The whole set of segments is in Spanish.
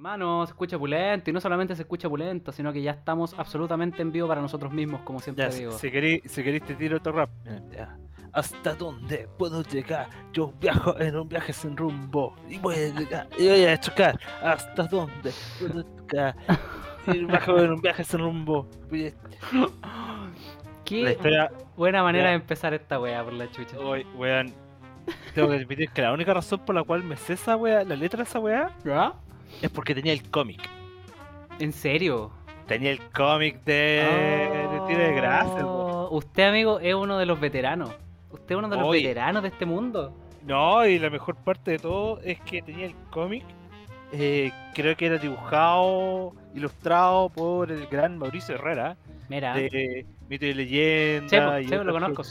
Hermano, se escucha pulento y no solamente se escucha pulento, sino que ya estamos absolutamente en vivo para nosotros mismos, como siempre Ya, digo. si, queréis, si queréis te tiro otro rap. Ya. ¿Hasta dónde puedo llegar? Yo viajo en un viaje sin rumbo y voy a llegar y voy a chocar. ¿Hasta dónde puedo llegar? Y viajo en un viaje sin rumbo. Qué historia, buena manera ya. de empezar esta weá por la chucha. hoy, weón. Tengo que admitir que la única razón por la cual me sé esa weá, la letra de esa weá, ¿Ya? Es porque tenía el cómic. ¿En serio? Tenía el cómic de, de Tiro de Gracia. Oh, Usted, amigo, es uno de los veteranos. Usted es uno de los veteranos de este mundo. No, y la mejor parte de todo es que tenía el cómic. eh, creo que era dibujado, ilustrado por el gran Mauricio Herrera, Mira. de Mito y Leyenda. Y lo conozco.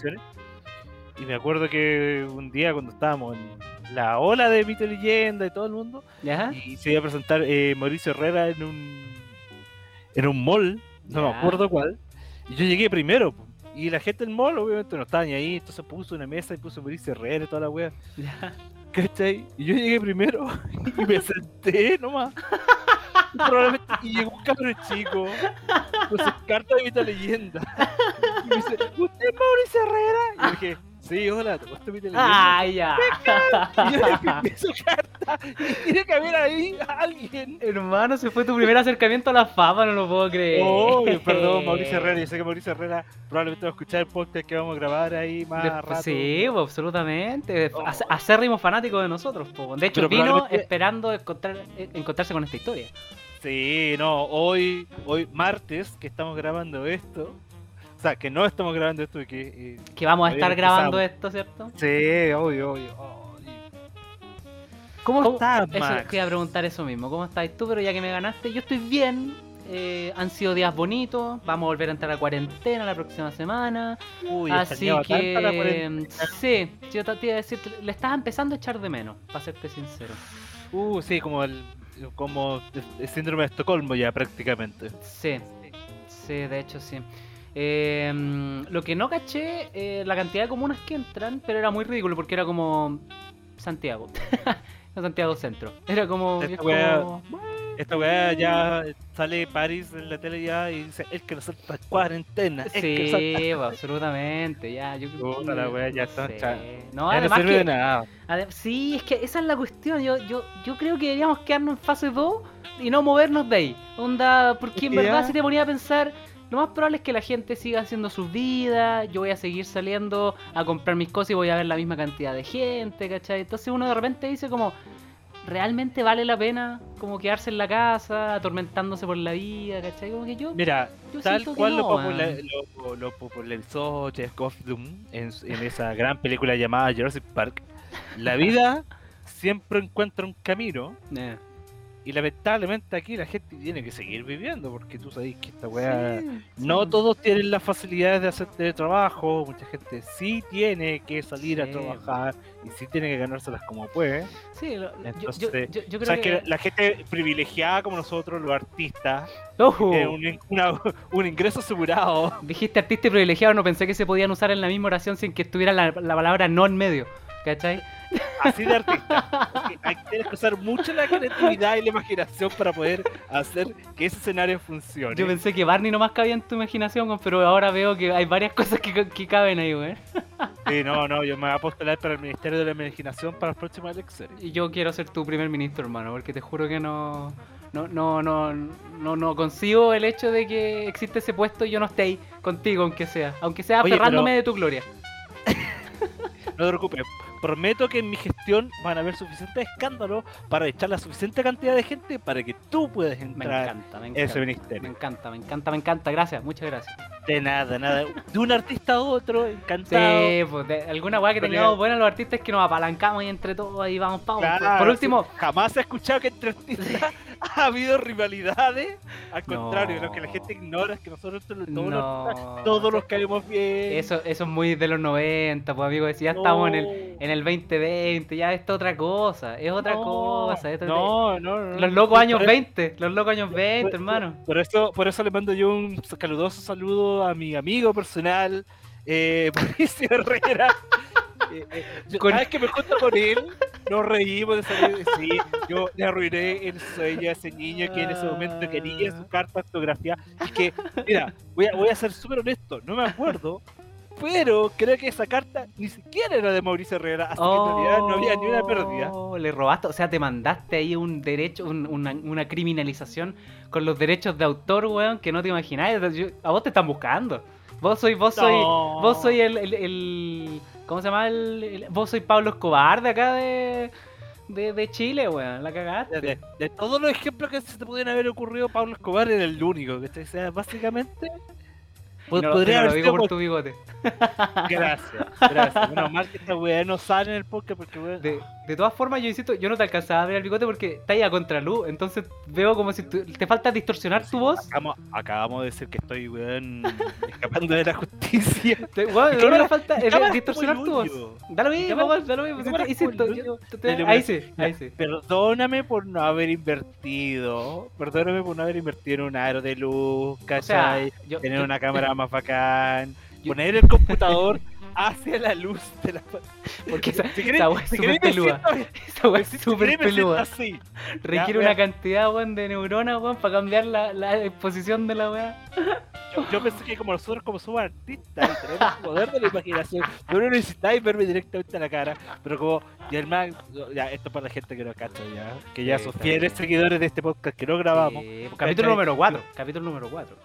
Y me acuerdo que un día cuando estábamos en la ola de Mito Leyenda y todo el mundo, ¿Ya? y se iba a presentar eh, Mauricio Herrera en un en un mall, no me acuerdo cuál, y yo llegué primero. Y la gente del mall obviamente no estaba ni ahí, entonces puso una mesa y puso Mauricio Herrera y toda la wea. Ya. ¿Cachai? Y yo llegué primero y me senté nomás. Y Probablemente, y llegó un cabrón chico con sus cartas de Mita Leyenda. Y me dice, ¿usted es Mauricio Herrera? Y yo dije, sí, hola, ¿te Mita Leyenda? ¡Ah, ya! Y yo le su carta y tiene que haber ahí a alguien. Hermano, se fue tu primer acercamiento a la fama, no lo puedo creer. Oh, perdón, Mauricio Herrera. Yo sé que Mauricio Herrera probablemente va a escuchar el podcast que vamos a grabar ahí más Después- rato. sí, pues, absolutamente. Oh. Ac- Acérrimo fanático de nosotros. po. De hecho, Pero vino probablemente- esperando encontrar, eh, encontrarse con esta historia. Sí, no, hoy, hoy martes que estamos grabando esto, o sea, que no estamos grabando esto y que... Que vamos a estar grabando esto, ¿cierto? sí, obvio, obvio. ¿Cómo, ¿Cómo- estás, Eso, Max? te iba a preguntar eso mismo. ¿Cómo estás tú? Pero ya que me ganaste, yo estoy bien. eh, han sido días bonitos. Vamos a volver a entrar a cuarentena la próxima semana. Uy, Así que. cuarentena. Sí, yo te iba a decir, le estaba empezando a echar de menos, para serte sincero. Uh, sí, como el, como el síndrome de Estocolmo ya prácticamente. Sí, sí, de hecho sí. Eh, lo que no caché, eh, la cantidad de comunas que entran, pero era muy ridículo porque era como Santiago. No, Santiago Centro. Era como. Esta es wea- como- Esta weá ya sale París en la tele ya y dice, el que no salta cuarentena, que Sí, salta pues, absolutamente, ya. Yo, Puta la wea, ya está No, Ya no además sirve que, de nada. sí, es que esa es la cuestión. Yo, yo, yo creo que deberíamos quedarnos en fase 2 y no movernos de ahí. Onda, porque en verdad si te ponía a pensar, lo más probable es que la gente siga haciendo sus vidas, yo voy a seguir saliendo a comprar mis cosas y voy a ver la misma cantidad de gente, ¿cachai? Entonces uno de repente dice como, ¿realmente vale la pena como quedarse en la casa, atormentándose por la vida, ¿cachai? Como que yo... Mira, Yo tal cual lo, no, popula- weón. lo- lo popularizó Jeff en, su- en esa gran película llamada Jurassic Park, la vida siempre encuentra un camino Eh, y lamentablemente aquí la gente tiene que seguir viviendo porque tú sabes que esta weá... sí, No sí. todos tienen las facilidades de hacer teletrabajo, mucha gente sí tiene que salir a trabajar y sí tiene que ganárselas como puede. Sí, lo- yo- yo, Entonces, yo, yo creo Sabes que... que la gente privilegiada como nosotros, los artistas, eh, un, una- un ingreso asegurado. Dijiste artista y privilegiado, no pensé que se podían usar en la misma oración sin que estuviera la, la palabra no en medio. ¿Cachai? Así de artista. Porque hay tienes que usar mucho la creatividad y la imaginación para poder hacer que ese escenario funcione. Yo pensé que Barney nomás cabía en tu imaginación, pero ahora veo que hay varias cosas que, que caben ahí, güey. Sí, no, no, yo me voy a postular para el Ministerio de la Imaginación para las próximas elecciones. Y yo quiero ser tu primer ministro, hermano, porque te juro que no. No, no, no, no, no consigo el hecho de que existe ese puesto y yo no esté ahí contigo, aunque sea. Aunque sea Oye, aferrándome pero- de tu gloria. No te preocupes, prometo que en mi gestión van a haber suficientes escándalos para echar la suficiente cantidad de gente para que tú puedas Me entrar encanta, me en encanta. ese Me ministerio. encanta, me encanta, me encanta. Gracias, muchas gracias. De nada, nada. De un artista a otro, encantado. Sí, pues de alguna weá que tengamos buena los artistas es que nos apalancamos y entre todos ahí vamos pa' Claro, Por último, jamás he escuchado que entre artistas ha habido rivalidades. Al contrario, lo que la gente ignora es que nosotros todos, los no. todos los caemos bien. Eso, eso es muy de los 90, pues amigo, si ya No. estamos en el, en el 2020, ya esto es otra cosa, es otra cosa. esto es de- No, no, no. Los locos años Por- 20, los locos años 20, por- hermano. Por eso, por eso le mando yo un caludoso saludo a mi amigo personal, eh, Mauricio Herrera. Eh, eh, yo- Con- cada vez que me junto con él, nos reímos de salir. Sí, yo le arruiné el sueño a ese niño que en ese momento quería su carta ortografía. Y que, mira, voy a, voy a ser súper honesto, no me acuerdo. Pero creo que esa carta ni siquiera era de Mauricio Herrera, así que en realidad no había ni una pérdida. Oh, Le robaste, o sea, te mandaste ahí un derecho, un- una, una criminalización con los derechos de autor, weón, que no te imagináis. A vos te están buscando. Vos soy, vos soy, vos soy el, el, el- ¿cómo se llama? El, el- vos soy Pablo Escobar de acá de, de, de Chile, weón. La cagaste. De, de todos los ejemplos que se te pudieran haber ocurrido, Pablo Escobar era el único. Que o sea, básicamente. No, podría haber lo digo sido por tu bigote. Gracias, gracias. Menos mal que esta weá no sale en el podcast porque weón. De, de todas formas, yo insisto, yo no te alcanzaba a ver el bigote porque está ahí a contraluz. Entonces veo como si tú- te falta distorsionar tu voz. Acabamos, acabamos de decir que estoy, weón, escapando de la justicia. Te, weón, lo único que falta es distorsionar tu voz. hoyo. Da lo mismo, weón, da lo mismo. insisto, ahí sí, iluminación. ahí sí. Perdóname por no haber invertido. Perdóname por no haber invertido en un aro de luz, O sea, ¿cachai? yo, Tener yo- una cámara más bacán. yo- Poner el computador hacia la luz de la Porque esa, Si querés- esa weá es súper peluda. Esa weá es súper peluda. así. Requiere Ya, una cantidad, weón, de neuronas, weón, para cambiar la, la exposición de la weá. Yo, yo pensé que como nosotros como somos artistas y tenemos poder de la imaginación, no necesitáis verme directamente a la cara, pero como y el man, ya esto para la gente que no cacha ya, que ya Sí, son fieles seguidores de este podcast que no grabamos. Sí, capítulo número 4. Capítulo número 4.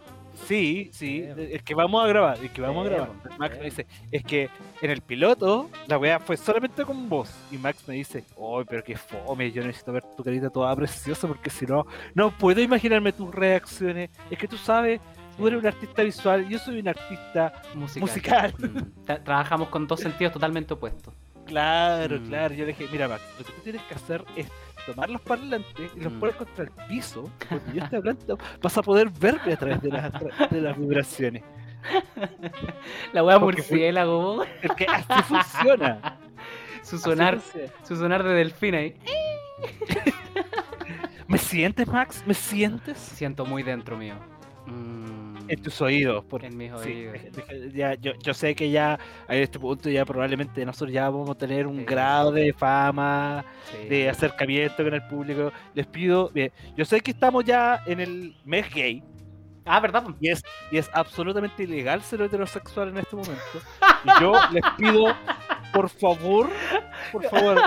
Sí, sí, es que vamos a grabar, es que vamos a grabar. Max me dice, es que en el piloto la weá fue solamente con vos. Y Max me dice, oh, pero qué fome, yo necesito ver tu carita toda preciosa porque si no, no puedo imaginarme tus reacciones. Es que tú sabes, tú eres un artista visual, yo soy un artista Musical. musical. Mm. Tra- Trabajamos con dos sentidos totalmente opuestos. Claro, Mm. claro. Yo le dije, mira Max, lo que tú tienes que hacer es tomar los parlantes y los Mm. pones contra el piso. Cuando yo esté hablando, vas a poder verme a través de las, de las vibraciones. La Porque fue- murciélago. Porque así funciona. Su sonar, funciona. su sonar de delfín ahí. ¿Me sientes, Max? ¿Me sientes? Siento muy dentro mío. Mm, En tus oídos. Porque, En mis sí, oídos. ya, yo, yo sé que ya a este punto ya probablemente nosotros ya vamos a tener un Sí. grado de fama, sí. de acercamiento con el público. Les pido, bien, yo sé que estamos ya en el mes gay Ah, ¿verdad? y es, y es absolutamente ilegal ser heterosexual en este momento. Y yo les pido, por favor, por favor,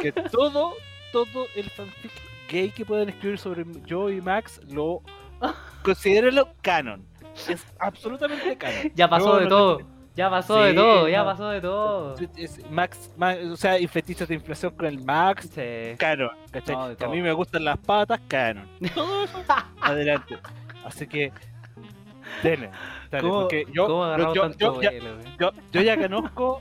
que todo, todo el fanfic gay que puedan escribir sobre yo y Max lo considérenlo canon. Es absolutamente canon. Ya pasó No, de no todo. Ya pasó de todo, ya no. pasó de todo. Es- es Max, Ma- o sea, y fetiches de inflación con el Max, Sí. canon. ¿cachai? No, de Que a mí me gustan las patas, canon. Todo eso, adelante. Así que, denle. dale, ¿Cómo, porque yo, yo- tanto yo ya- yo, yo ya conozco.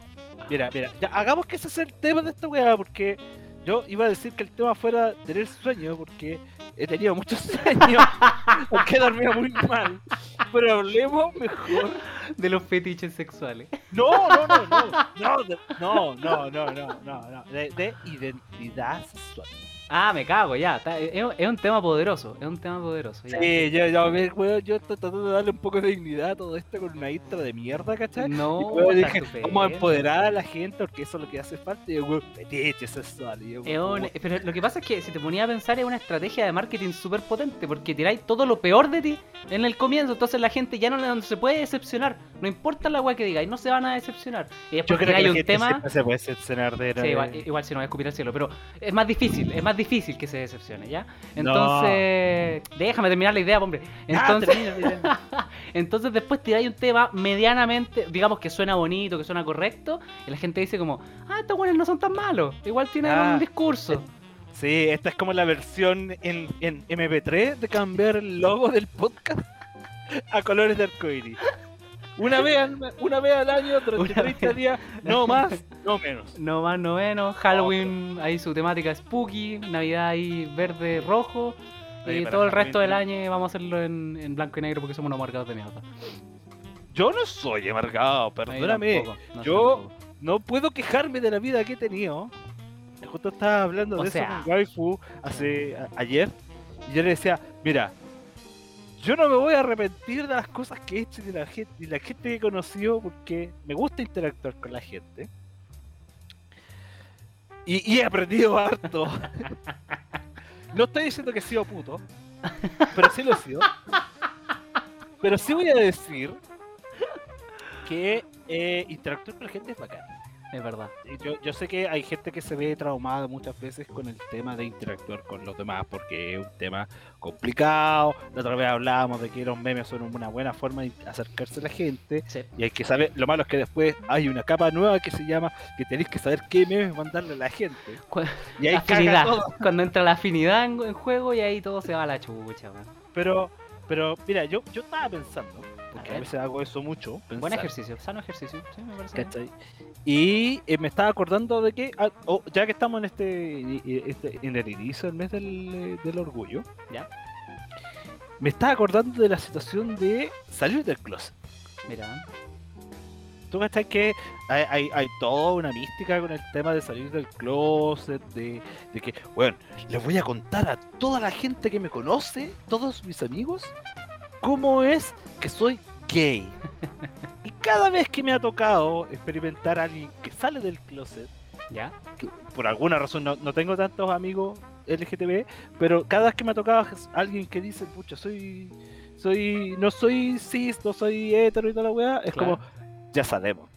Mira, mira, ya hagamos que ese sea el tema de esta weá, porque yo iba a decir que el tema fuera tener sueño, porque he tenido muchos sueños, porque he dormido muy mal. Pero hablemos mejor. De los fetiches sexuales. No, no, no, no, no, no, no, no, no, no, no, de, de identidad sexual. Ah, me cago, ya. está- es, es un tema poderoso. Es un tema poderoso. Ya. Sí, yo, yo, weón, yo estoy tratando de darle un poco de dignidad a todo esto con una intro de mierda, ¿cachai? No, Y dije, vamos a empoderar a la gente porque eso es lo que hace falta. Y yo, weón, fetiche sexual. Y yo, Es un- pero lo que pasa es que si te ponía a pensar es una estrategia de marketing súper potente porque tiráis todo lo peor de ti en el comienzo, entonces la gente ya no, no se puede decepcionar, no importa la weá que digáis, no se van a decepcionar. Y Yo después creo que tiráis la un gente tema, siempre se puede decepcionar de sí, igual, igual si no voy a escupir al cielo, pero es más difícil, es más difícil que se decepcione, ¿ya? Entonces, déjame terminar la idea, hombre. Entonces, entonces después tiráis un tema medianamente, digamos que suena bonito, que suena correcto, y la gente dice como, ah, estos buenos no son tan malos, igual tienen Ah, un discurso. Sí, esta es como la versión en, en MP3 de cambiar el logo del podcast a colores de arcoíris. Una vez, al, una vez al año, durante Una 30 vez. días, no más, no menos. No más, no menos. Halloween, ahí su temática spooky. Navidad ahí verde, rojo. Y todo el resto del año vamos a hacerlo en, en blanco y negro porque somos unos marcados de mierda. Yo no soy amargado, perdóname. tampoco, no sé yo-. No puedo quejarme de la vida que he tenido. Justo estaba hablando O de sea. eso con Waifu hace a- ayer. Y yo le decía, mira, yo no me voy a arrepentir de las cosas que he hecho y de la gente, la gente que he conocido porque me gusta interactuar con la gente. Y, y he aprendido harto. No estoy diciendo que he sido puto, pero sí lo he sido. Pero sí voy a decir que eh, interactuar con la gente es bacán. Es verdad. Yo, yo sé que hay gente que se ve traumada muchas veces con el tema de interactuar con los demás porque es un tema complicado. La otra vez hablábamos de que los memes son una buena forma de acercarse a la gente. Sí. Y hay que saber, lo malo es que después hay una capa nueva que se llama que tenéis que saber qué memes mandarle a la gente. Y ahí afinidad. todo. Cuando entra la afinidad en, en juego y ahí todo se va a la chucha. Pero, pero mira, yo, yo estaba pensando, porque A veces hago eso mucho. Buen ejercicio, sano ejercicio. Sí, me parece. Y eh, me estaba acordando de que, ah, oh, ya que estamos en este, eh, este- en el inicio del mes del, eh, del orgullo, Ya. me estaba acordando de la situación de salir del closet. Mira. Tú cachai que hay, hay, hay toda una mística con el tema de salir del closet, de, de que, bueno, les voy a contar a toda la gente que me conoce, todos mis amigos, cómo es que soy gay. y cada vez que me ha tocado experimentar a alguien que sale del closet, Ya. que por alguna razón no, no tengo tantos amigos LGTB, pero cada vez que me ha tocado alguien que dice, pucha, soy, soy, no soy cis, no soy hetero y toda la weá, es Claro. como, ya sabemos.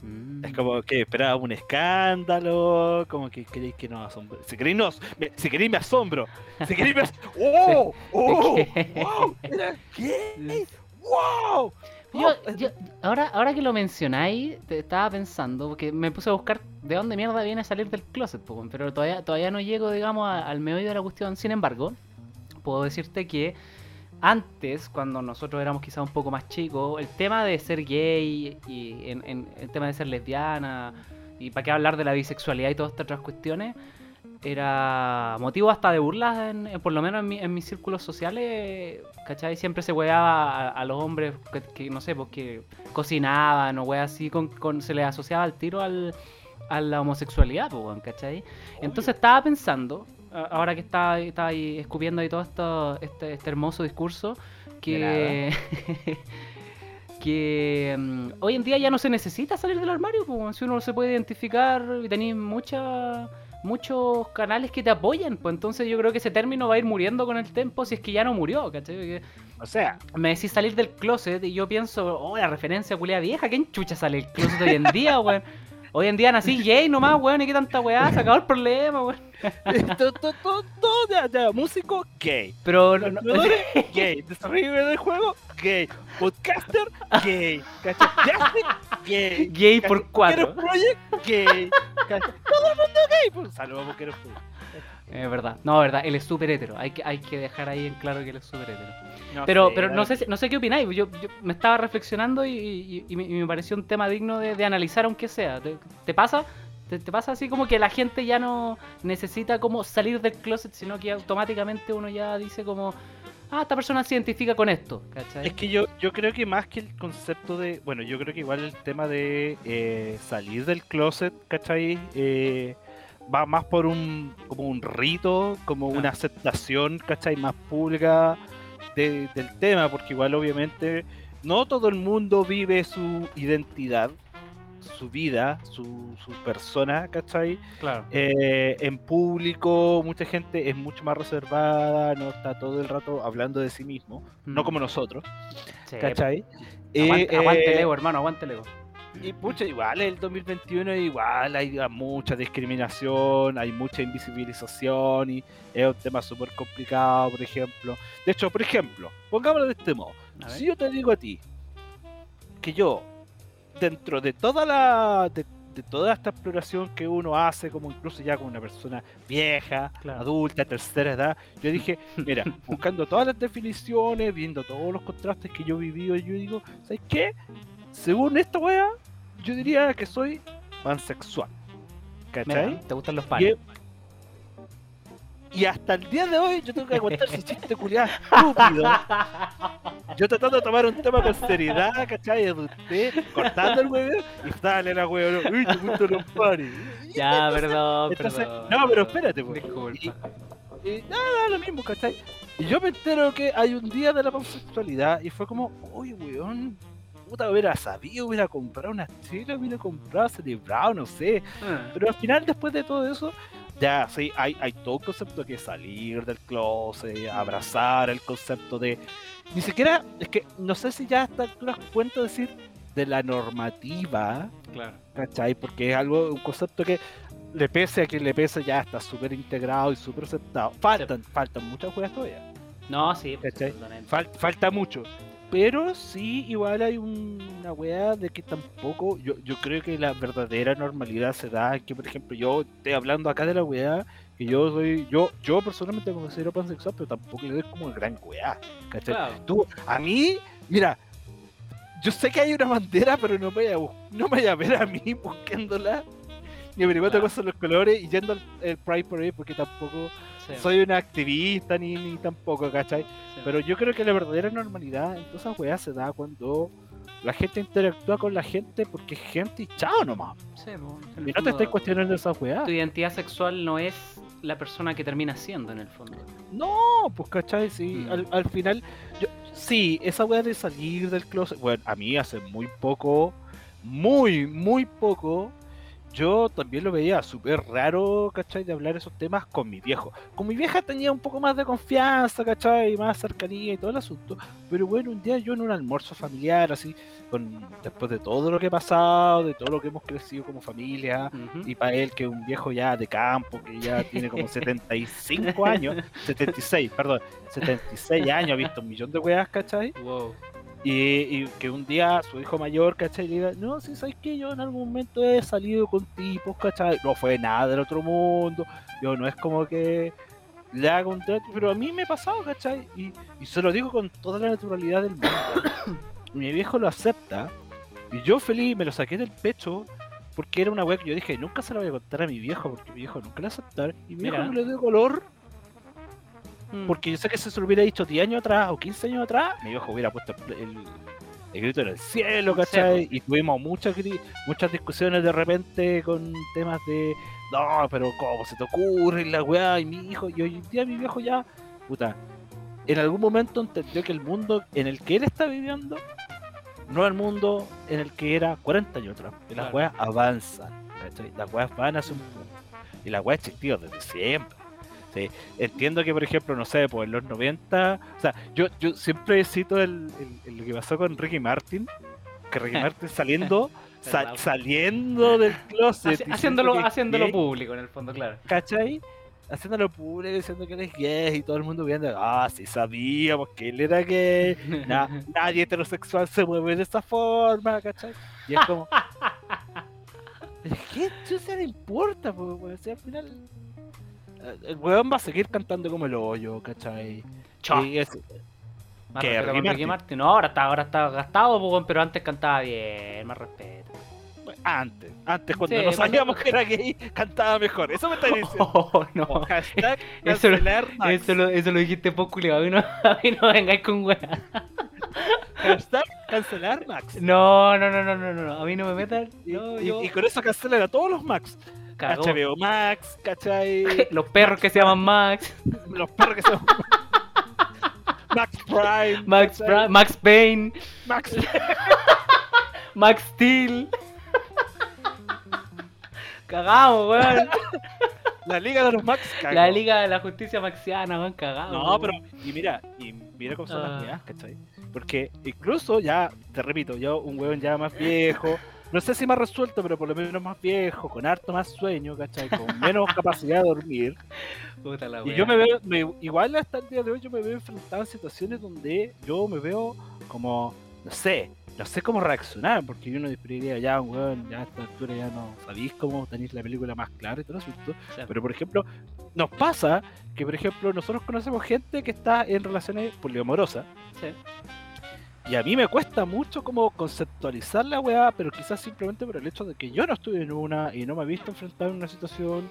Mm. Es como que esperaba un escándalo, como que queréis que nos asombre. Si queréis, nos, me- si queréis me asombro. Si queréis me as- ¡Oh! ¡Oh! ¡Wow! ¿Qué? ¡Wow! Yo, Oh, yo- ahora, ahora que lo mencionáis, te estaba pensando, porque me puse a buscar de dónde mierda viene salir del closet, pero todavía, todavía no llego, digamos, a- al meollo de la cuestión. Sin embargo, puedo decirte que antes, cuando nosotros éramos quizás un poco más chicos, el tema de ser gay y en, en- el tema de ser lesbiana, y para qué hablar de la bisexualidad y todas estas otras cuestiones, era motivo hasta de burlas, en, en- por lo menos en, mi- en mis círculos sociales, ¿cachai? Siempre se weaba a, a los hombres que, que, no sé, pues que cocinaban o weas así, con, con- se les asociaba al tiro al, a la homosexualidad, pues, ¿cachai? Entonces estaba pensando, ahora que estaba, estaba ahí escupiendo ahí todo esto, este, este hermoso discurso, que... que mm, hoy en día ya no se necesita salir del armario, pues, si uno se puede identificar y tenéis muchas muchos canales que te apoyan, pues entonces yo creo que ese término va a ir muriendo con el tiempo si es que ya no murió, ¿cachai? O sea, me decís salir del closet y yo pienso, oh, la referencia culia vieja, ¿quién chucha sale del closet hoy en día, weón? Hoy en día nací gay nomás, weón, y qué tanta weá, se acabó el problema, weón. Todo, todo, todo, todo ya, ya, músico, gay. Pero no- no- gay. Desarrollador del juego, gay. Podcaster, gay. Justin, gay. gay por ¿Cachai? cuatro. Bookero Project, gay. ¿Cachai? Todo el mundo gay. Pues, saludos a Project. Es verdad, no, verdad, él es súper hetero, hay que, hay que dejar ahí en claro que él es súper hetero. No Pero, sé, pero no sé, no sé qué opináis. Yo, yo me estaba reflexionando y, y- y me, y me pareció un tema digno de, de analizar, aunque sea. ¿Te, te pasa? ¿Te, te pasa así como que la gente ya no necesita como salir del closet, sino que automáticamente uno ya dice como, ah, esta persona se identifica con esto, ¿cachai? Es que yo, yo creo que más que el concepto de. Bueno, yo creo que igual el tema de eh, salir del closet, ¿cachai? Eh, va más por un como un rito, como Claro. una aceptación, ¿cachai? Más pública de- del tema, porque igual obviamente no todo el mundo vive su identidad, su vida, su, su persona, ¿cachai? Claro. eh, en público mucha gente es mucho más reservada, no está todo el rato hablando de sí mismo, no como nosotros, Sí, ¿cachai? Aguante, Eh, aguante eh, ego, hermano, aguante el ego. y pucha, igual el 2021 igual hay mucha discriminación, hay mucha invisibilización y es un tema súper complicado, por ejemplo. De hecho, por ejemplo, pongámoslo de este modo. Si yo te digo a ti que yo, dentro de toda la de, de toda esta exploración que uno hace, como incluso ya con una persona vieja, Claro. adulta, tercera edad, yo dije, mira, buscando todas las definiciones, viendo todos los contrastes que yo he vivido, yo digo, ¿sabes qué? Según esta wea, yo diría que soy pansexual. ¿Cachai? Mira, ¿Te gustan los Y, panes? y hasta el día de hoy yo tengo que aguantar ese chiste culiado estúpido. Yo tratando de tomar un tema con seriedad, ¿cachai? De usted, cortando el huevo y sale la huevo, uy, te gustan los pares. Ya, perdón, Entonces, perdón. no, pero espérate, pues. Disculpa. Y nada, lo mismo, ¿cachai? Y yo me entero que hay un día de la pansexualidad y fue como, uy, weón, puta, hubiera sabido, hubiera comprado una chela, hubiera comprado, celebrado, no sé. Ah. Pero al final, después de todo eso, ya, sí, hay, hay todo un concepto que es salir del closet, abrazar el concepto de. Ni siquiera, es que no sé si ya a esta altura cuento decir de la normativa, Claro. ¿cachai? Porque es algo, un concepto que le pese a quien le pese, ya está súper integrado y súper aceptado. Faltan, faltan muchas juegas todavía. No, sí, pues, falta mucho. Pero sí, igual hay un- una weá de que tampoco. Yo, yo creo que la verdadera normalidad se da que, por ejemplo, yo estoy hablando acá de la weá. Que yo soy. Yo, yo personalmente me considero pansexual, pero tampoco le doy como el gran weá. ¿Cachai? Claro. Tú, a mí, mira. Yo sé que hay una bandera, pero no me vaya no me vaya a ver a mí buscándola. Ni averiguando Claro. son los colores y yendo al el Pride Parade porque tampoco Sí, soy una activista ni, ni tampoco, ¿cachai? sí. Pero yo creo que la verdadera normalidad en todas esas weas se da cuando la gente interactúa con la gente porque es gente y chao nomás. Sí, Y no te estés cuestionando esas weas. Tu identidad sexual no es la persona que termina siendo en el fondo. No, pues cachai, sí. Mm. Al, al final, yo, sí, esa wea de salir del closet, bueno, a mí hace muy poco, muy, muy poco, yo también lo veía súper raro, ¿cachai? De hablar esos temas con mi viejo. Con mi vieja tenía un poco más de confianza, ¿cachai? Más cercanía y todo el asunto. Pero bueno, un día yo en un almuerzo familiar, así, con después de todo lo que ha pasado, de todo lo que hemos crecido como familia, y para él que es un viejo ya de campo, que ya tiene como 75 años, 76, perdón, 76 años, ha visto un millón de weas, ¿cachai? Wow. Y, y que un día su hijo mayor, ¿cachai? Le diga, no, si sabes que yo en algún momento he salido con tipos, ¿cachai? No fue nada del otro mundo, yo no es como que le haga un trato, pero a mí me ha pasado, ¿cachai? Y, y se lo digo con toda la naturalidad del mundo. Mi viejo lo acepta, y yo feliz me lo saqué del pecho, porque era una wea que yo dije, nunca se la voy a contar a mi viejo, porque mi viejo nunca la va a aceptar, y mi viejo no le dio color, Mm. porque yo sé que si se lo hubiera dicho 10 años atrás o 15 años atrás, mi viejo hubiera puesto el, el- grito en el cielo, ¿cachai? Y tuvimos muchas muchas discusiones de repente con temas de, no, pero ¿cómo se te ocurre y la weá? Y mi hijo, y hoy en día mi viejo ya, puta, en algún momento entendió que el mundo en el que él está viviendo no es el mundo en el que era 40 años atrás. Que las Claro. weas avanzan, ¿cachai? Las weas van hacia un punto. Y las weas existido desde siempre. Sí, entiendo que, por ejemplo, no sé, pues en los 90, o sea, yo, yo siempre cito el, el- que pasó con Ricky Martin, que Ricky Martin saliendo, saliendo del closet, Haci- haciéndolo haciéndolo gay, público en el fondo, claro. ¿cachai? Haciéndolo público, diciendo que él es gay y todo el mundo viendo, ah, sí sabíamos que él era gay, Na- nadie heterosexual se mueve de esa forma, ¿cachai? Y es como. ¿Pero qué chucha le importa, po, weón? Si al final. Eh, El weón va a seguir cantando como el hoyo, ¿cachai? Chao. Y es- Más. Martin. No, ahora está, ahora está gastado, weón, pero antes cantaba bien, más respeto. antes, antes cuando Sí, no cuando- sabíamos que era gay, cantaba mejor. Eso me está diciendo. Oh, no. Hashtag Eso lo- cancelar Max. Eso lo, eso lo dijiste poco, culiao. A mí no, a mí no vengáis con weá. Hashtag cancelar Max. No, no, no, no, no, no. A mí no me metan. Y, No, y- yo. y con eso cancelan a todos los Max. Cagó. HBO Max, ¿cachai? Los perros que se llaman Max. los perros que son. Max Prime. Max. Bra- Max Payne. Max Max Steel. Cagamos, weón. La Liga de los Max cagó. La Liga de la Justicia Maxiana, weón, cagamos. No, weón. pero, y mira, y mira cómo son Ah. las weas, ¿cachai? Porque incluso ya, te repito, yo un hueón ya más viejo, no sé si más resuelto, pero por lo menos más viejo, con harto más sueño, ¿cachai? Con menos capacidad de dormir. Puta la Y yo me veo, me- igual hasta el día de hoy, yo me veo enfrentado a situaciones donde yo me veo como, no sé, no sé cómo reaccionar, porque uno diría ya, weón, ya a esta altura ya no sabéis cómo tenéis la película más clara y todo el asunto. Sí. Pero por ejemplo, nos pasa que por ejemplo nosotros conocemos gente que está en relaciones poliamorosas Sí. Y a mí me cuesta mucho como conceptualizar la weá, pero quizás simplemente por el hecho de que yo no estuve en una y no me he visto enfrentado en una situación,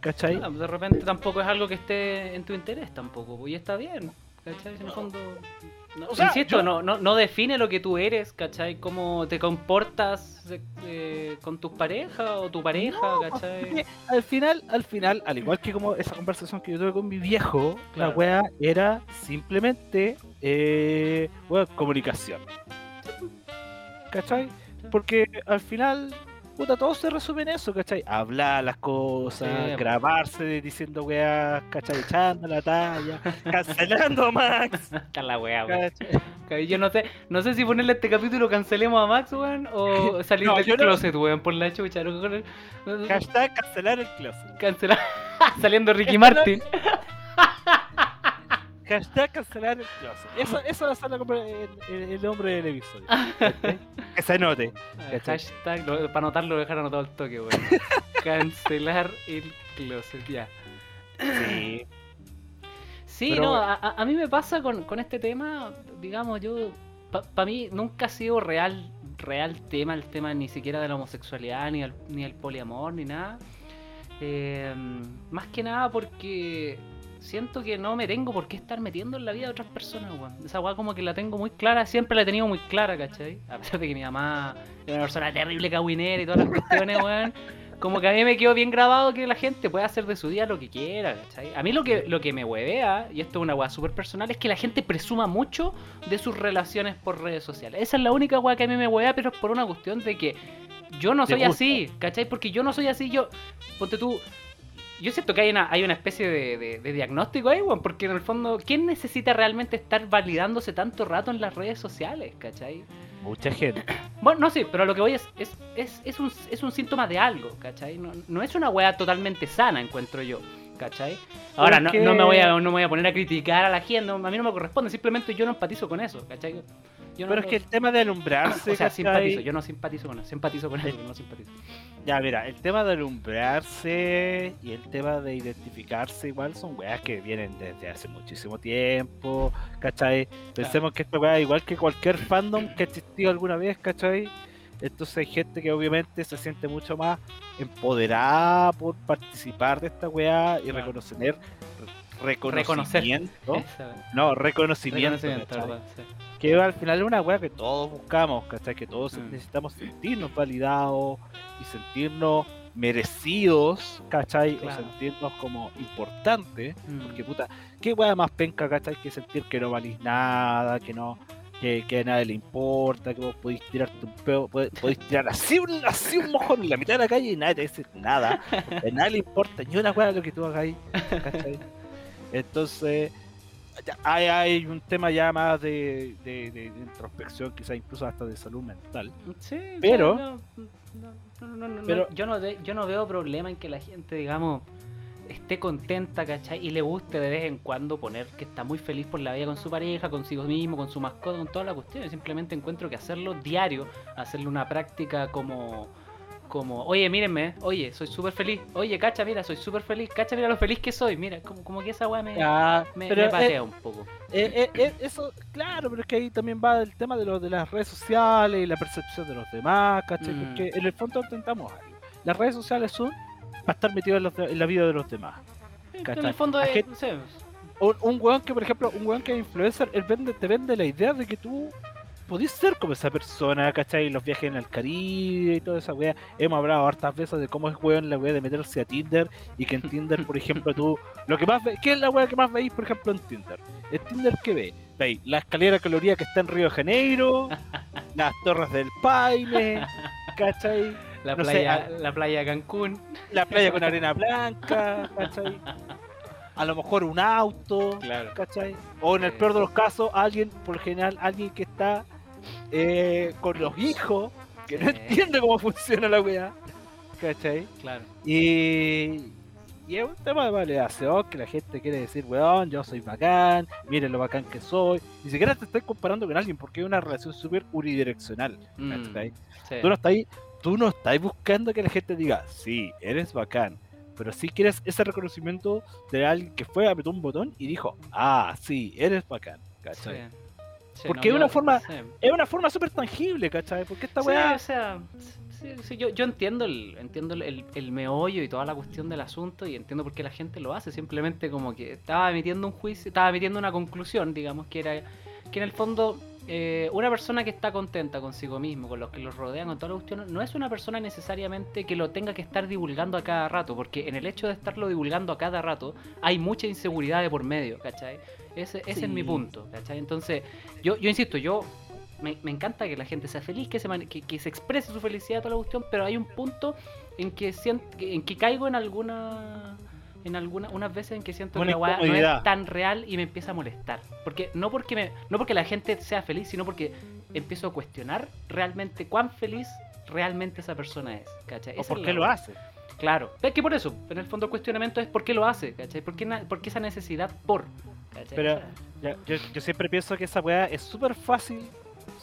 ¿cachai? De repente tampoco es algo que esté en tu interés tampoco, pues, y está bien, ¿cachai? En el fondo, no- O sea, insisto, yo- no, no, no define lo que tú eres, ¿cachai? Cómo te comportas eh, eh, con tus parejas o tu pareja, Porque ¿cachai? al final, al final, al igual que como esa conversación que yo tuve con mi viejo, Claro. la weá era simplemente eh, comunicación. ¿cachai? Porque al final, puta, todo se resume en eso, ¿cachai? Hablar las cosas, Sí. grabarse diciendo weas, ¿cachai? Echando la talla, cancelando a Max, Está la weá, weón. Yo no sé, no sé si ponerle este capítulo cancelemos a Max, weón, o salir No, del yo no- closet, weón, por la chucha. Hashtag cancelar el closet. Cancelar. Saliendo Ricky Martin. Hashtag cancelar el closet. Eso, eso va a ser la el, el- el nombre del episodio. ¿cachai? que se note. Hashtag, lo- para anotarlo, dejar anotado el toque, weón. Cancelar el closet, ya. Sí. Sí, Pero no, bueno. a, a- a mí me pasa con, con este tema, digamos, yo, para mí nunca ha sido real, real tema, el tema ni siquiera de la homosexualidad, ni el, ni el poliamor, ni nada. Eh, más que nada porque siento que no me tengo por qué estar metiendo en la vida de otras personas, weón. Esa weá como que la tengo muy clara, siempre la he tenido muy clara, ¿cachai? A pesar de que mi mamá era una persona terrible, cagüinera y todas las cuestiones, weón. Como que a mí me quedó bien grabado que la gente pueda hacer de su día lo que quiera, ¿cachai? A mí lo que, lo que me huevea, y esto es una weá súper personal, es que la gente presuma mucho de sus relaciones por redes sociales. Esa es la única weá que a mí me huevea, pero es por una cuestión de que yo no soy así, ¿cachai? Porque yo no soy así, yo... Ponte tú... Yo siento que hay una, hay una especie de, de- de diagnóstico ahí, porque en el fondo, ¿quién necesita realmente estar validándose tanto rato en las redes sociales, ¿cachai? Mucha gente. Bueno, no sé, pero lo que voy es, es, es, es, un, es un síntoma de algo, ¿cachai? No, no es una weá totalmente sana, encuentro yo, ¿cachai? Ahora, no, no me voy a, no me voy a poner a criticar a la gente, a mí no me corresponde, simplemente yo no empatizo con eso, ¿cachai? Yo no- Pero es que el tema de alumbrarse. O sea, ¿cachai? simpatizo, yo no simpatizo con eso, simpatizo con eso, no simpatizo. Ya, mira, el tema de alumbrarse y el tema de identificarse igual son weas que vienen desde hace muchísimo tiempo, ¿cachai? Pensemos que esta wea es igual que cualquier fandom que ha existido alguna vez, ¿cachai? Entonces hay gente que obviamente se siente mucho más empoderada por participar de esta wea y Claro. Reconocer. Reconocimiento, Esa- no, reconocimiento, reconocimiento, ¿cachai? ¿verdad? Sí. que al final es una weá que todos buscamos, ¿cachai? Que todos Mm. necesitamos sentirnos validados y sentirnos merecidos, ¿cachai? Claro. O sentirnos como importantes. Mm. Porque puta, qué weá más penca, ¿cachai? Que sentir que no valís nada, que no. Que, que a nadie le importa, que vos podéis tirarte un peo, podéis, podéis tirar así un, así un mojón en la mitad de la calle y nadie te dice nada. A nadie le importa ni una weá lo que tú hagas ahí, ¿cachai? Entonces, hay, hay un tema ya más de, de, introspección, quizás incluso hasta de salud mental. Sí, Pero- sea, no, no, no, no, no, pero- yo, no ve- yo no veo problema en que la gente, digamos, esté contenta, ¿cachai? Y le guste de vez en cuando poner que está muy feliz por la vida con su pareja, consigo mismo, con su mascota, con toda la cuestión. Yo simplemente encuentro que hacerlo diario, hacerle una práctica como, como oye, mírenme, oye, soy súper feliz, oye, cacha, mira, soy súper feliz, cacha, mira lo feliz que soy, mira, como, como que esa weá me, Ah, me, pero me eh, patea un poco. eh, eh, eh, eso, claro, pero es que ahí también va el tema de, lo, de las redes sociales y la percepción de los demás, ¿cachai? Mm. Porque en el fondo intentamos algo. Las redes sociales son para estar metidos en, los en la vida de los demás. en ¿cachai? el fondo es, gente- Un, un weón que, por ejemplo, un weón que es influencer, él vende, te vende la idea de que tú podés ser como esa persona, ¿cachai? Los viajes en el Caribe y toda esa weá. Hemos hablado hartas veces de cómo es weón la weá de meterse a Tinder y que en Tinder, por ejemplo, tú. Lo que más ve, ¿Qué es la weá que más veis, por ejemplo, en Tinder? ¿En Tinder qué ve? Veis la escalera caloría que está en Río de Janeiro, las torres del Paine, ¿cachai? la no sé, playa, a- la playa de Cancún. La playa con arena blanca, ¿cachai? A lo mejor un auto, Claro. ¿cachai? O en el peor de los casos, alguien, por general, alguien que está eh, con los hijos, que no entiende cómo funciona la weá, ¿cachai? Claro. Y, y es un tema de validación que la gente quiere decir, weón, yo soy bacán, miren lo bacán que soy. Ni siquiera te estoy comparando con alguien porque es una relación súper unidireccional, Mm. Tú no estás ahí- tú no estás buscando que la gente diga, sí, eres bacán, pero sí quieres ese reconocimiento de alguien que fue, apretó un botón y dijo, ah, sí, eres bacán, ¿cachai? Sí. Sí, Porque no, es una yo- forma- sí. Es una forma súper tangible, ¿cachai? Porque esta Sí, weá... o sea, sí, sí, yo, yo entiendo, el, entiendo el, el- el meollo y toda la cuestión del asunto y entiendo por qué la gente lo hace. Simplemente como que estaba emitiendo un juicio, estaba emitiendo una conclusión, digamos, que era que en el fondo eh, una persona que está contenta consigo mismo, con los que los rodean, con toda la cuestión, no es una persona necesariamente que lo tenga que estar divulgando a cada rato, porque en el hecho de estarlo divulgando a cada rato hay mucha inseguridad de por medio, ¿cachai? Ese, ese es mi punto, ¿cachai? Entonces, yo, yo insisto, yo me, me encanta que la gente sea feliz, que se, que, que se exprese su felicidad, toda la cuestión, pero hay un punto en que siento, en que caigo en alguna en alguna unas veces en que siento Una que la weá no es tan real y me empieza a molestar. Porque no porque me, no porque la gente sea feliz, sino porque empiezo a cuestionar realmente cuán feliz realmente esa persona es. ¿cachai? ¿O Esa por qué lo hace? Claro, es que por eso, en el fondo el cuestionamiento es por qué lo hace, ¿cachai? ¿Por qué, por qué esa necesidad por? ¿Cachai? Pero- O sea, Ya, yo, yo siempre pienso que esa weá es súper fácil,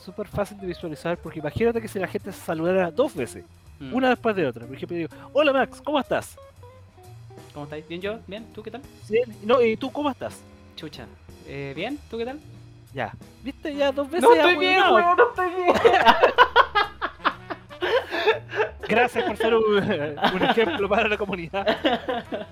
súper fácil de visualizar, porque imagínate que si la gente se saludara dos veces, mm. una después de otra. Por ejemplo, digo, hola Max, ¿cómo estás? ¿Cómo estáis? ¿Bien yo? ¿Bien? ¿Tú qué tal? Bien. No, ¿y tú cómo estás? Chucha. Eh, ¿Bien? ¿Tú qué tal? Ya. ¿Viste? Ya dos veces. No ya, estoy bien, weón. weón, no estoy bien. Gracias por ser un, un ejemplo para la comunidad.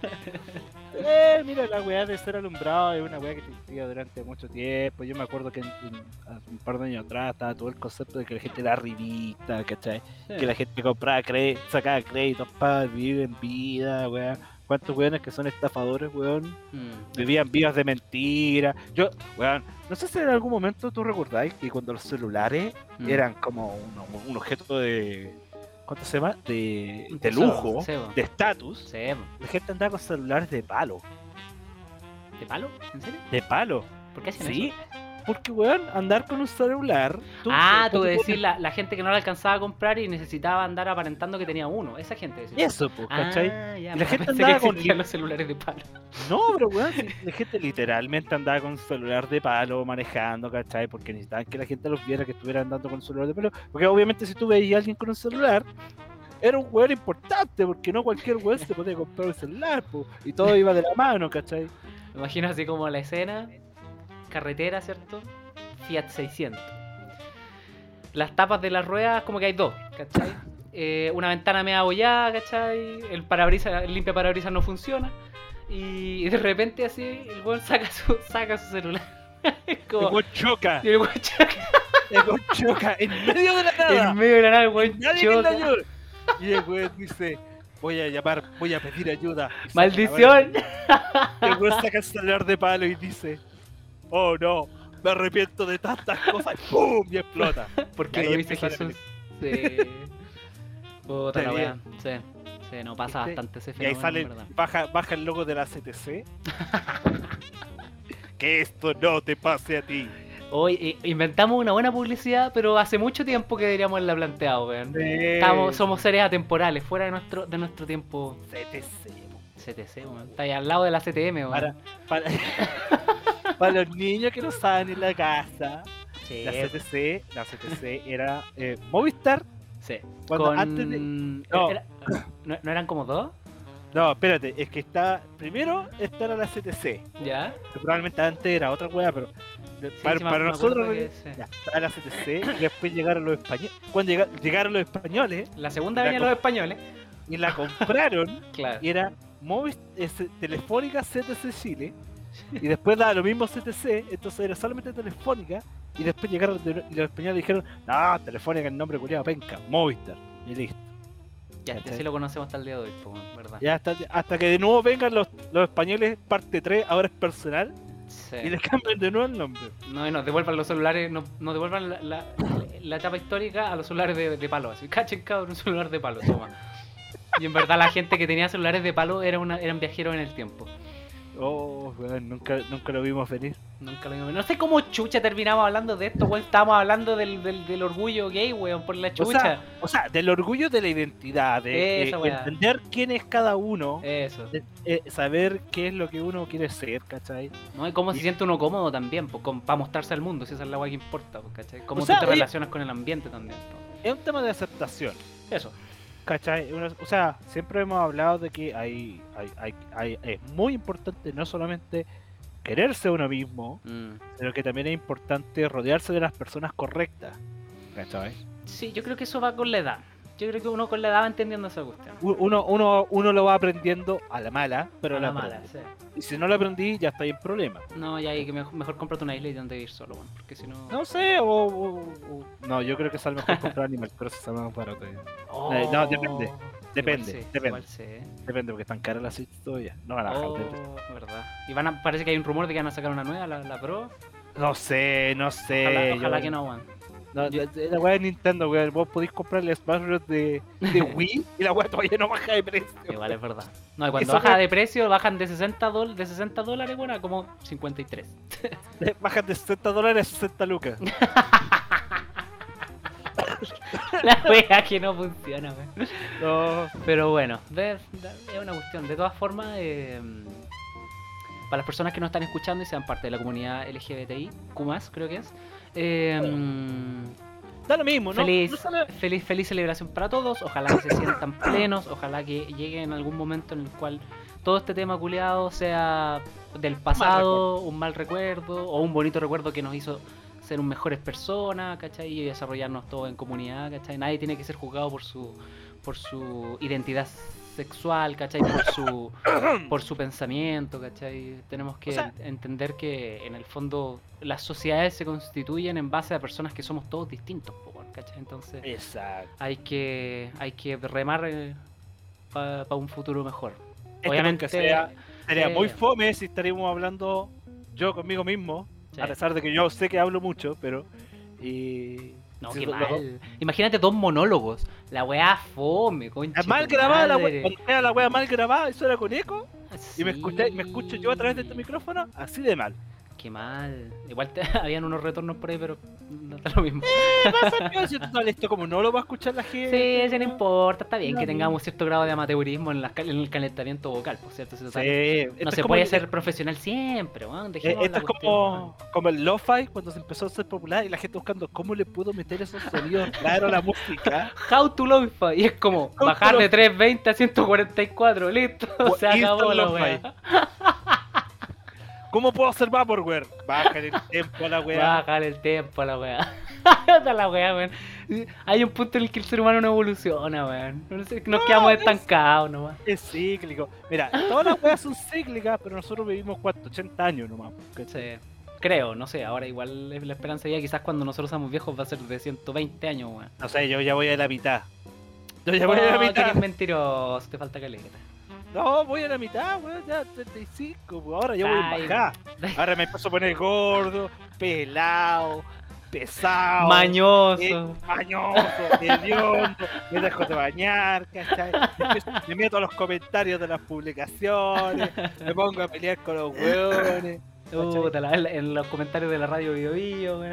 Eh, mira, la weá de ser alumbrado es una weá que existía durante mucho tiempo. Yo me acuerdo que en- en- hace un par de años atrás estaba todo el concepto de que la gente era revista, ¿cachai? Que la gente compraba crédito, sacaba créditos para vivir en vida, weón. ¿Cuántos weones que son estafadores, weón? Mm. Vivían vidas de mentira. Yo, weón, no sé si en algún momento tú recordáis que cuando los celulares Mm. eran como un, un objeto de. ¿Cuánto se llama? De, de lujo, de estatus. La gente andaba con celulares de palo. ¿De palo? ¿En serio? De palo. ¿Por qué hacen Sí. eso? Porque, weón, andar con un celular. ah, tú tú decís la, la gente que no la alcanzaba a comprar y necesitaba andar aparentando que tenía uno. Esa gente decía. Eso, pues, ¿cachai? Ah, ya, Y la gente andaba con- los celulares de palo. No, pero weón, la gente literalmente andaba con un celular de palo manejando, ¿cachai? Porque necesitaban que la gente los viera que estuviera andando con un celular de palo. Porque obviamente si tú veías a alguien con un celular, era un weón importante, porque no cualquier weón se podía comprar un celular, po, y todo iba de la mano, ¿cachai? Me imagino así como la escena, carretera, ¿cierto? Fiat 600. Las tapas de las ruedas, como que hay dos, ¿cachai? Eh, una ventana media abollada, ¿cachai? El parabrisas, el limpia parabrisas no funciona. Y de repente así, el weón saca su, saca su celular. Es El como... weón choca, y el weón choca el weón choca en medio de la nada. en medio de la nada, el weón choca. Y el weón dice, voy a llamar, voy a pedir ayuda. Saca ¡Maldición! El weón saca el celular de palo y dice, oh no, me arrepiento de tantas cosas. y ¡Pum! Y explota. Porque lo dice Jesús. Sí. Puta la weá. Sí. Sí, no pasa ¿Viste? bastante ese Y ahí fenómeno, sale, baja, baja el logo de la CTC. que esto no te pase a ti. Hoy eh, inventamos una buena publicidad, pero hace mucho tiempo que deberíamos haberla planteado, weón. Estamos, somos seres atemporales, fuera de nuestro, de nuestro tiempo CTC. CTC, weón. Está ahí al lado de la CTM, weón. Para, para, para los niños que no saben en la casa, Sí, la CTC, la CTC era eh, Movistar. sí. Cuando Con... antes de- era- era- ¿No, no eran como dos? No, espérate, es que está. Primero, esta era la CTC. ¿Ya? que probablemente antes era otra weá, pero Sí, para, sí nosotros que ya, estaba la CTC y después llegaron los españoles. Cuando llega- llegaron los españoles La segunda La co- los españoles. y la compraron Claro. y era Movis, es, Telefónica CTC Chile y después daba lo mismo CTC, entonces era solamente Telefónica y después llegaron de- y los españoles dijeron, no, Telefónica el nombre culiado penca, Movistar y listo. Ya, así lo conocemos hasta el día de hoy, ¿verdad? Ya hasta, hasta que de nuevo vengan los, los españoles, parte 3, ahora es personal, Sí. y le cambian de nuevo el nombre. No, y nos devuelvan los celulares, nos, nos devuelvan la, la, la etapa histórica a los celulares de, de palo. Así, cachen cabrón, un celular de palo, toma. Y en verdad la gente que tenía celulares de palo era una, eran viajeros en el tiempo. Oh, weón, nunca, nunca lo vimos venir. Nunca lo No sé cómo chucha terminamos hablando de esto, weón. Estábamos hablando del, del, del orgullo gay, weón, por la O chucha. sea, o sea, del orgullo de la identidad, de eh, weá. entender quién es cada uno, Eso. de, eh, saber qué es lo que uno quiere ser, ¿cachai? ¿No? Y cómo se siente uno cómodo también, pues, para mostrarse al mundo, si esa es la weá que importa, pues, ¿cachai? Cómo O sea, tú te oye- relacionas con el ambiente también. pues. Es un tema de aceptación, Eso. ¿Cachai? O sea, siempre hemos hablado de que hay, hay, hay, hay- es muy importante no solamente quererse uno mismo, Mm. sino que también es importante rodearse de las personas correctas, ¿cachai? Sí, yo creo que eso va con la edad. Yo creo que uno con la edad va entendiendo esa cuestión. Uno, uno, uno lo va aprendiendo a la mala, pero A la la mala, sí. Y si no lo aprendí, ya está ahí en problema. No, ya hay que mejor, mejor cómprate una isla y donde vivir solo, weón. Porque si no. No sé, o, o- o- No, yo creo que sale mejor comprar Animal Crossing, más barato. Oh, Eh, no, depende, depende, igual depende. igual. Depende, porque están caras las Switch todavía. No van a bajar Oh, verdad. Y van a, parece que hay un rumor de que van a sacar una nueva, la, la Pro. No sé, no sé. Ojalá, yo- que no, weón. No, la, la weá de Nintendo, weón. Vos podéis comprar el Smash Bros. de, de Wii y la weá todavía no baja de precio. Igual es verdad. No, y cuando Eso baja fue- de precio, bajan de 60, dol- de 60 dólares, bueno, a como 53. Bajan de 60 dólares a 60 lucas. La wea que no funciona, weón. No, Pero bueno, de- de- es una cuestión. De todas formas, eh, para las personas que nos están escuchando y sean parte de la comunidad LGBTI, Q+, creo que es, eh, da lo mismo, ¿no? feliz, No sale- feliz, feliz celebración para todos. Ojalá que se sientan plenos, ojalá que llegue en algún momento en el cual todo este tema culeado sea del pasado, un mal recuerdo o un bonito recuerdo que nos hizo ser un mejores personas, ¿cachai? Y desarrollarnos todos en comunidad, ¿cachai? Nadie tiene que ser juzgado por su por su identidad sexual, ¿cachai? Por su por su pensamiento, ¿cachai? Tenemos que O sea- en- entender que en el fondo las sociedades se constituyen en base a personas que somos todos distintos, ¿cachai? Entonces Exacto. hay que hay que remar para un futuro mejor. Este Obviamente Sería sí. muy fome si estaríamos hablando yo conmigo mismo, sí. a pesar de que yo sé que hablo mucho, pero. Y. No, si qué mal. Imagínate dos monólogos. La weá fome, concha. Mal grabada la. Cuando era la wea mal grabada y suena con eco, y me, Sí. escuché, me escucho yo a través de este micrófono, así de mal. Qué mal. Igual te- habían unos retornos por ahí, pero no está lo mismo. ¿Qué pasa? ¿Qué si total esto como no lo va a escuchar la gente? Sí, sí, no importa. Está bien No, que tengamos cierto grado de amateurismo en, cal- en el calentamiento vocal, por cierto. Si total, Sí, no se puede el- ser profesional siempre, eh, Esto la es cuestión, como, el lo-fi cuando se empezó a ser popular y la gente buscando cómo le puedo meter esos sonidos claro a la música. How to lo-fi. Y es como bajar de lo-fi. 320 a 144. Listo. Se acabó la lo-fi. ¿Cómo puedo hacer Vaporware? Bájale el tiempo a la weá. Bajar el tiempo a la weá. La weá, weón. Hay un punto en el que el ser humano no evoluciona, weón. No Nos quedamos es- estancados nomás. Es cíclico. Mira, todas las weas son cíclicas, pero nosotros vivimos cuánto, 80 años nomás. Sí. Creo, no sé, ahora igual la esperanza ya quizás cuando nosotros seamos viejos va a ser de 120 años, weón. No sé, yo ya voy a la mitad. Yo ya voy a la Oh, mitad. eres mentiroso, te falta caleta. No, voy a la mitad, weón, ya 35, weón, ahora ya voy a bajar. Ahora me empiezo a poner gordo, pelado, pesado. Mañoso. eh, mañoso, hediondo, me dejo de bañar, ¿cachai? Me meto a los comentarios de las publicaciones, me pongo a pelear con los weones. La- en, los comentarios de la radio Bio Bio,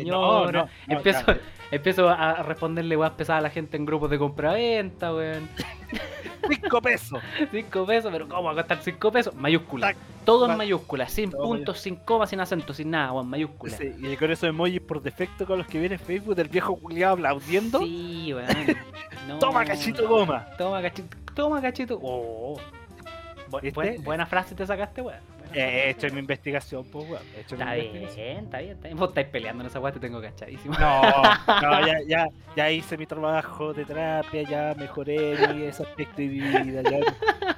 Sí, no, no, no, empiezo, empiezo a responderle weas pesadas a la gente en grupos de compraventa, weón. 5 pesos. 5 pesos, pero ¿cómo va a costar 5 pesos? Mayúscula. Tac, Todo en mayúscula, sin todo puntos, sin comas, sin acento, sin nada, weón, mayúscula. Sí, y con esos emojis por defecto con los que viene Facebook del viejo culiado aplaudiendo. Sí, weón. No. Toma cachito goma. Toma cachito. Toma cachito. Oh. Buena frase te sacaste, weón. Buena He hecho mi investigación, pues weón. He hecho mi Está bien, investigación. está bien, está bien. Vos estáis peleando en esa weá, te tengo cachadísimo. No, no, ya, ya, ya hice mi trabajo de terapia, ya mejoré mi, ese aspecto de vida. Ya,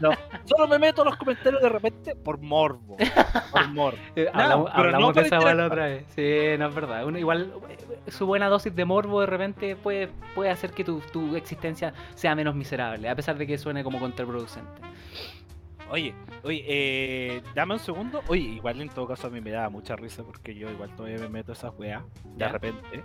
no, solo me meto a los comentarios de repente por morbo. Por morbo. Eh, No, hablamos no de esa weá la otra vez. Sí, no es verdad. Uno, igual eh, su buena dosis de morbo de repente puede, puede hacer que tu, tu existencia sea menos miserable, a pesar de que suene como contraproducente. Oye, oye, eh, dame un segundo. Oye, igual en todo caso a mí me da mucha risa porque yo igual todavía me meto a esas weas de repente.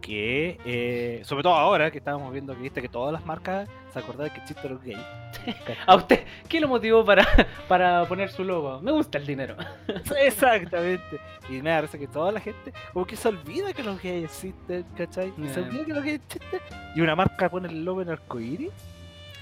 Que, eh, sobre todo ahora que estábamos viendo que viste que todas las marcas se acordaban que existen los gays. ¿A usted qué lo motivó para, para poner su logo? Me gusta el dinero. Exactamente. Y me da risa que toda la gente como que se olvida que los gays existen, ¿cachai? Se Ya. olvida que los gays existen. Y una marca pone el logo en arcoíris.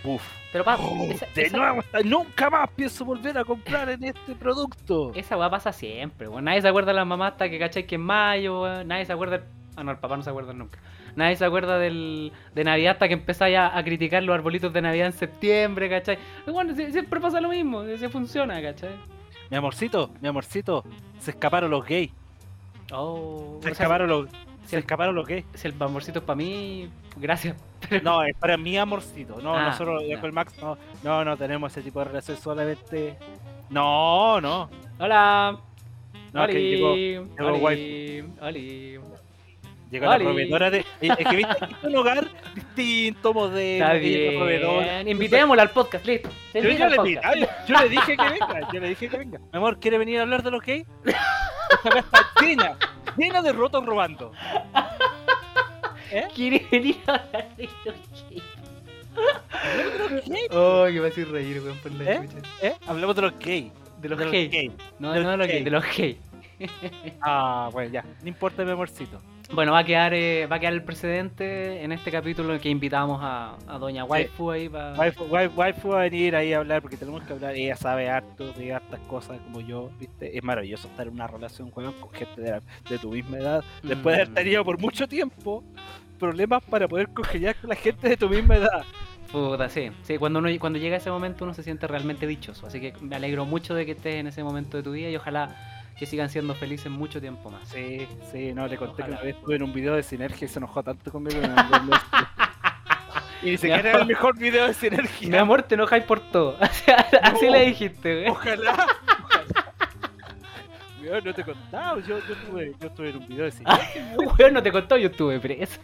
Uf. Pero pa, Oh, esa, de esa- nuevo, nunca más pienso volver a comprar en este producto. esa weá pasa siempre, weón. Nadie se acuerda de la mamá hasta que cachai que es mayo, weón. Nadie se acuerda. Ah, no, el papá no se acuerda nunca. Nadie se acuerda del, de Navidad hasta que empezáis a, a criticar los arbolitos de Navidad en septiembre, ¿cachai? Bueno, sie- siempre pasa lo mismo, se funciona, ¿cachai? Mi amorcito, mi amorcito, se escaparon los gays. Oh, Se o sea, escaparon los, se escaparon los gays. si el amorcito es para mí, gracias. No, es para mi amorcito. No, Ah, nosotros ya. con el Max no, no, no tenemos ese tipo de relación solamente. No, no. Hola. No, es que Oli, llegó, llegó Oli, Oli. Llegó la proveedora de. Es que viste, es un hogar distinto, modelo. Proveedora. bien. Invitémosla al podcast, listo. Yo, invita yo al le, podcast. invité, yo le dije que venga, yo le dije que venga. Mi amor, ¿quiere venir a hablar de lo que Esta acá está llena, llena de rotos robando. ¿Eh? quiere venir a hablar de los gays. Oh, que me hacer reír, weón, por la ¿Eh? ¿Eh? Hablemos de los gays. De los De los gays. gays. No, De no de los los gays, gays. de los gays. Ah, bueno, ya. No importa mi amorcito. Bueno, va a quedar eh, va a quedar el precedente en este capítulo en que invitamos a, a Doña Waifu ahí para. Waifu, waifu- va a venir ahí a hablar porque tenemos que hablar. Ella sabe harto de hartas cosas como yo, ¿viste? Es maravilloso estar en una relación, con gente de, la- de tu misma edad. Después de haber Mm. tenido por mucho tiempo problemas para poder congeniar con la gente de tu misma edad. Puta, sí. Sí, cuando, uno, cuando llega ese momento uno se siente realmente dichoso. Así que me alegro mucho de que estés en ese momento de tu vida y ojalá que sigan siendo felices mucho tiempo más. Sí, sí, no, le conté Ojalá. que una vez estuve en un video de Sinergia y se enojó tanto conmigo. que me mandó un mensaje. y ni siquiera No. era el mejor video de Sinergia. Mi amor, te enojáis por todo. Así, le dijiste, güey. Ojalá. ojalá. Weón, no te contaba, yo, yo, estuve, yo estuve en un video de Sinergia. Weón, no te contó, yo estuve preso.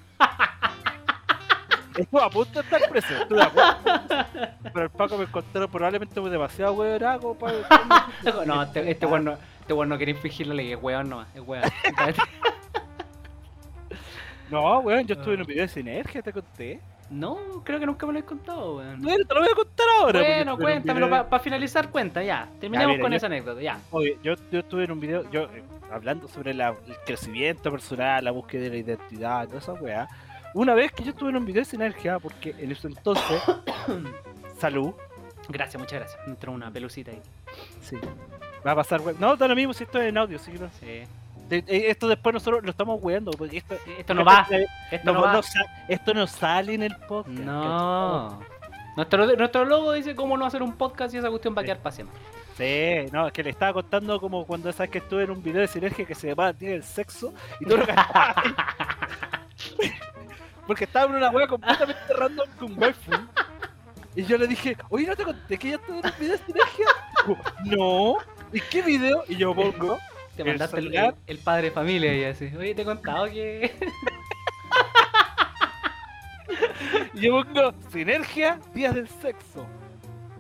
Estuve a punto de estar preso. Estuve a punto. Pero el Paco me encontró probablemente demasiado weón como para. No, este, este weón no, este weón no quiere infringir la ley, es weón nomás, es weón. No, weón, yo estuve en un video de Sinergia, te conté. No, creo que nunca me lo he contado, weón. Bueno, te lo voy a contar ahora. Bueno, cuéntamelo para finalizar, cuenta, ya. Terminemos con yo- esa anécdota, ya. Oye, yo, yo estuve en un video, yo eh, hablando sobre la- el crecimiento personal, la búsqueda de la identidad, toda esa weá. Una vez que yo estuve en un video de Sinergia, porque en ese entonces, salud, Gracias, muchas gracias. Entró una pelucita ahí. sí. Va a pasar, weón. No, da lo mismo si esto es en audio, sí, no. Sí. De- eh, Esto después nosotros lo estamos weando, porque esto, Esto no va, esto no- va. esto no sale en el podcast. No. Nuestro, nuestro logo dice cómo no hacer un podcast y esa cuestión va a Sí. quedar para siempre. Sí, no, es que le estaba contando como cuando sabes que estuve en un video de sinergia que se llamaba Tiene el sexo y todo lo que Porque estaba en una wea completamente random con waifu. Y yo le dije, oye, ¿no te conté que ya estuve en un video de sinergia? No. ¿Y qué video? Y yo pongo, Te mandaste el, el- el padre de familia y así. Oye, te he contado que. yo pongo, sinergia, días del sexo.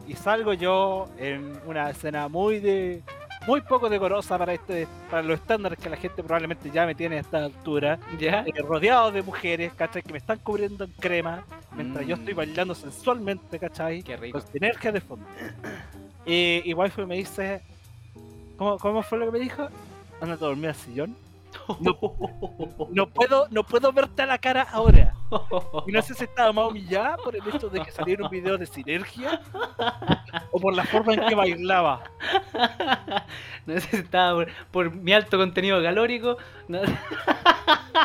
Y salgo yo en una escena muy de muy poco decorosa para este para los estándares que la gente probablemente ya me tiene a esta altura. ¿Ya? eh, rodeado de mujeres, ¿cachai? Que me están cubriendo en crema mientras yo Mm. estoy bailando sensualmente, ¿cachai? Qué rico. Con sinergia de fondo. Y, y waifu me dice, ¿cómo, ¿cómo fue lo que me dijo? Anda a dormir al sillón. No, no puedo, no puedo verte a la cara ahora. Y no sé si estaba más humillada por el hecho de que saliera un video de sinergia o por la forma en que bailaba. No sé si estaba por, por mi alto contenido calórico. no-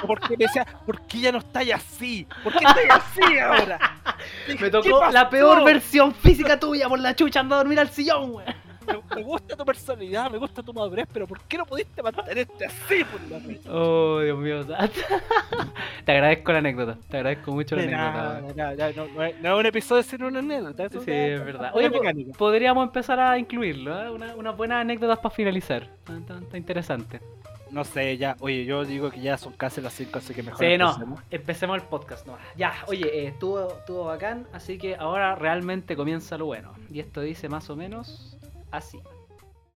O porque me decía, ¿por qué ya no estáis así? ¿Por qué estáis así ahora? Dije, Me "¿Qué tocó la peor versión física tuya por la chucha, anda a dormir al sillón, weón. Me, me gusta tu personalidad, me gusta tu madurez, pero ¿por qué no pudiste mantenerte así por la? Oh, Dios mío. Te agradezco la anécdota. Te agradezco mucho la De anécdota. nada, nada, no, no es, no un episodio sino una anécdota. Sí, es verdad. Oye, mecánica. podríamos empezar a incluirlo, ¿eh? Una- unas buenas anécdotas para finalizar. Está, interesante. No sé, ya, oye, yo digo que ya son casi las 5, así que mejor Sí, no. empecemos. Empecemos el podcast, no. Ya, oye, eh, estuvo, estuvo bacán, así que ahora realmente comienza lo bueno. Y esto dice más o menos así.